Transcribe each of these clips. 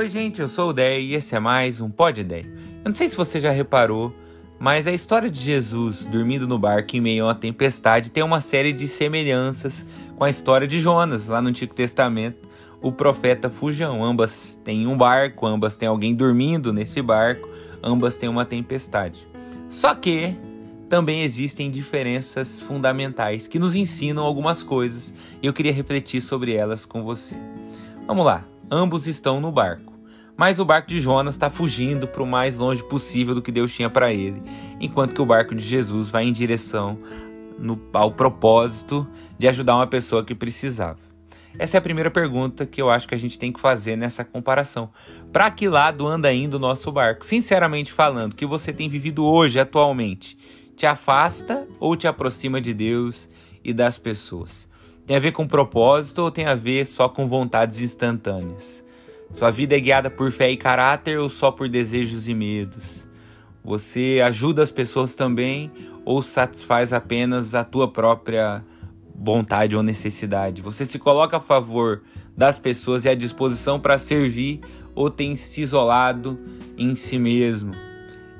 Oi, gente, eu sou o Dé e esse é mais um Pod Ideia. Eu não sei se você já reparou, mas a história de Jesus dormindo no barco em meio a uma tempestade tem uma série de semelhanças com a história de Jonas, lá no Antigo Testamento, o profeta Fujão. Ambas têm um barco, ambas têm alguém dormindo nesse barco, ambas têm uma tempestade. Só que também existem diferenças fundamentais que nos ensinam algumas coisas e eu queria refletir sobre elas com você. Vamos lá, ambos estão no barco, mas o barco de Jonas está fugindo para o mais longe possível do que Deus tinha para ele, enquanto que o barco de Jesus vai em direção no, ao propósito de ajudar uma pessoa que precisava. Essa é a primeira pergunta que eu acho que a gente tem que fazer nessa comparação. Para que lado anda indo o nosso barco? Sinceramente falando, que você tem vivido hoje, atualmente? te afasta ou te aproxima de Deus e das pessoas? Tem a ver com propósito ou tem a ver só com vontades instantâneas? Sua vida é guiada por fé e caráter ou só por desejos e medos? Você ajuda as pessoas também ou satisfaz apenas a tua própria vontade ou necessidade? Você se coloca a favor das pessoas e à disposição para servir ou tem se isolado em si mesmo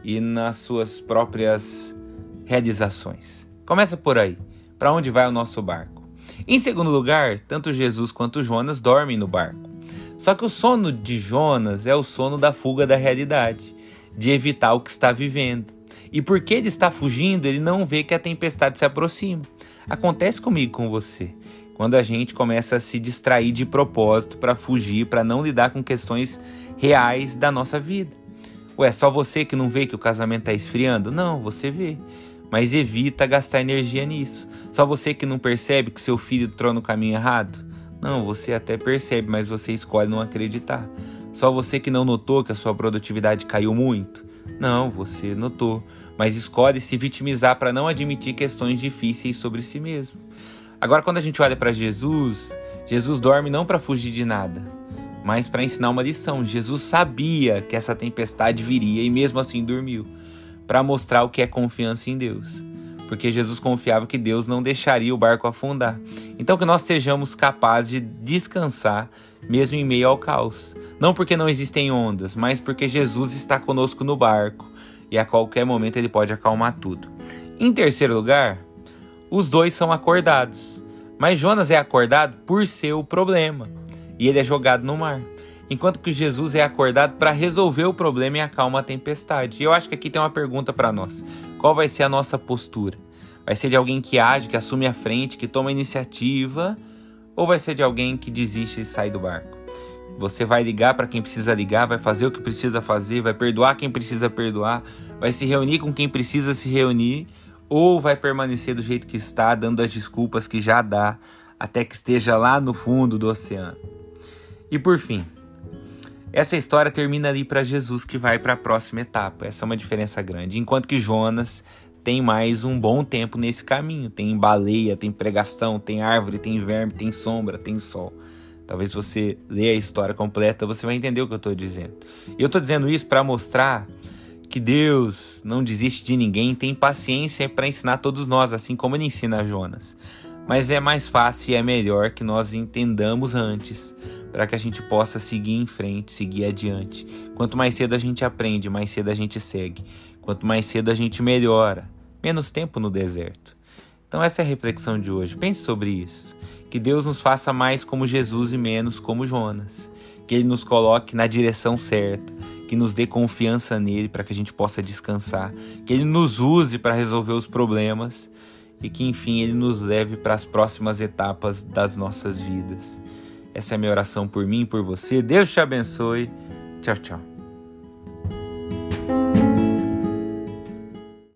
e nas suas próprias realizações. Começa por aí. Para onde vai o nosso barco? Em segundo lugar, tanto Jesus quanto Jonas dormem no barco. Só que o sono de Jonas é o sono da fuga da realidade, de evitar o que está vivendo. E porque ele está fugindo, ele não vê que a tempestade se aproxima. Acontece comigo com você. Quando a gente começa a se distrair de propósito para fugir, para não lidar com questões reais da nossa vida. Ué, só você que não vê que o casamento está esfriando? Não, você vê mas evita gastar energia nisso. Só você que não percebe que seu filho entrou no caminho errado? Não, você até percebe, mas você escolhe não acreditar. Só você que não notou que a sua produtividade caiu muito? Não, você notou, mas escolhe se vitimizar para não admitir questões difíceis sobre si mesmo. Agora, quando a gente olha para Jesus, Jesus dorme não para fugir de nada, mas para ensinar uma lição. Jesus sabia que essa tempestade viria e mesmo assim dormiu para mostrar o que é confiança em Deus. Porque Jesus confiava que Deus não deixaria o barco afundar. Então que nós sejamos capazes de descansar mesmo em meio ao caos. Não porque não existem ondas, mas porque Jesus está conosco no barco e a qualquer momento ele pode acalmar tudo. Em terceiro lugar, os dois são acordados. Mas Jonas é acordado por ser o problema e ele é jogado no mar enquanto que Jesus é acordado para resolver o problema e acalma a tempestade. E eu acho que aqui tem uma pergunta para nós: qual vai ser a nossa postura? Vai ser de alguém que age, que assume a frente, que toma iniciativa, ou vai ser de alguém que desiste e sai do barco? Você vai ligar para quem precisa ligar, vai fazer o que precisa fazer, vai perdoar quem precisa perdoar, vai se reunir com quem precisa se reunir, ou vai permanecer do jeito que está, dando as desculpas que já dá, até que esteja lá no fundo do oceano. E por fim, essa história termina ali para Jesus que vai para a próxima etapa. Essa é uma diferença grande. Enquanto que Jonas tem mais um bom tempo nesse caminho. Tem baleia, tem pregação, tem árvore, tem verme, tem sombra, tem sol. Talvez você leia a história completa, você vai entender o que eu estou dizendo. Eu estou dizendo isso para mostrar que Deus não desiste de ninguém, tem paciência para ensinar todos nós, assim como ele ensina a Jonas. Mas é mais fácil e é melhor que nós entendamos antes para que a gente possa seguir em frente, seguir adiante. Quanto mais cedo a gente aprende, mais cedo a gente segue. Quanto mais cedo a gente melhora, menos tempo no deserto. Então essa é a reflexão de hoje. Pense sobre isso. Que Deus nos faça mais como Jesus e menos como Jonas. Que Ele nos coloque na direção certa, que nos dê confiança nele para que a gente possa descansar, que Ele nos use para resolver os problemas e que enfim Ele nos leve para as próximas etapas das nossas vidas. Essa é a minha oração por mim e por você. Deus te abençoe. Tchau, tchau.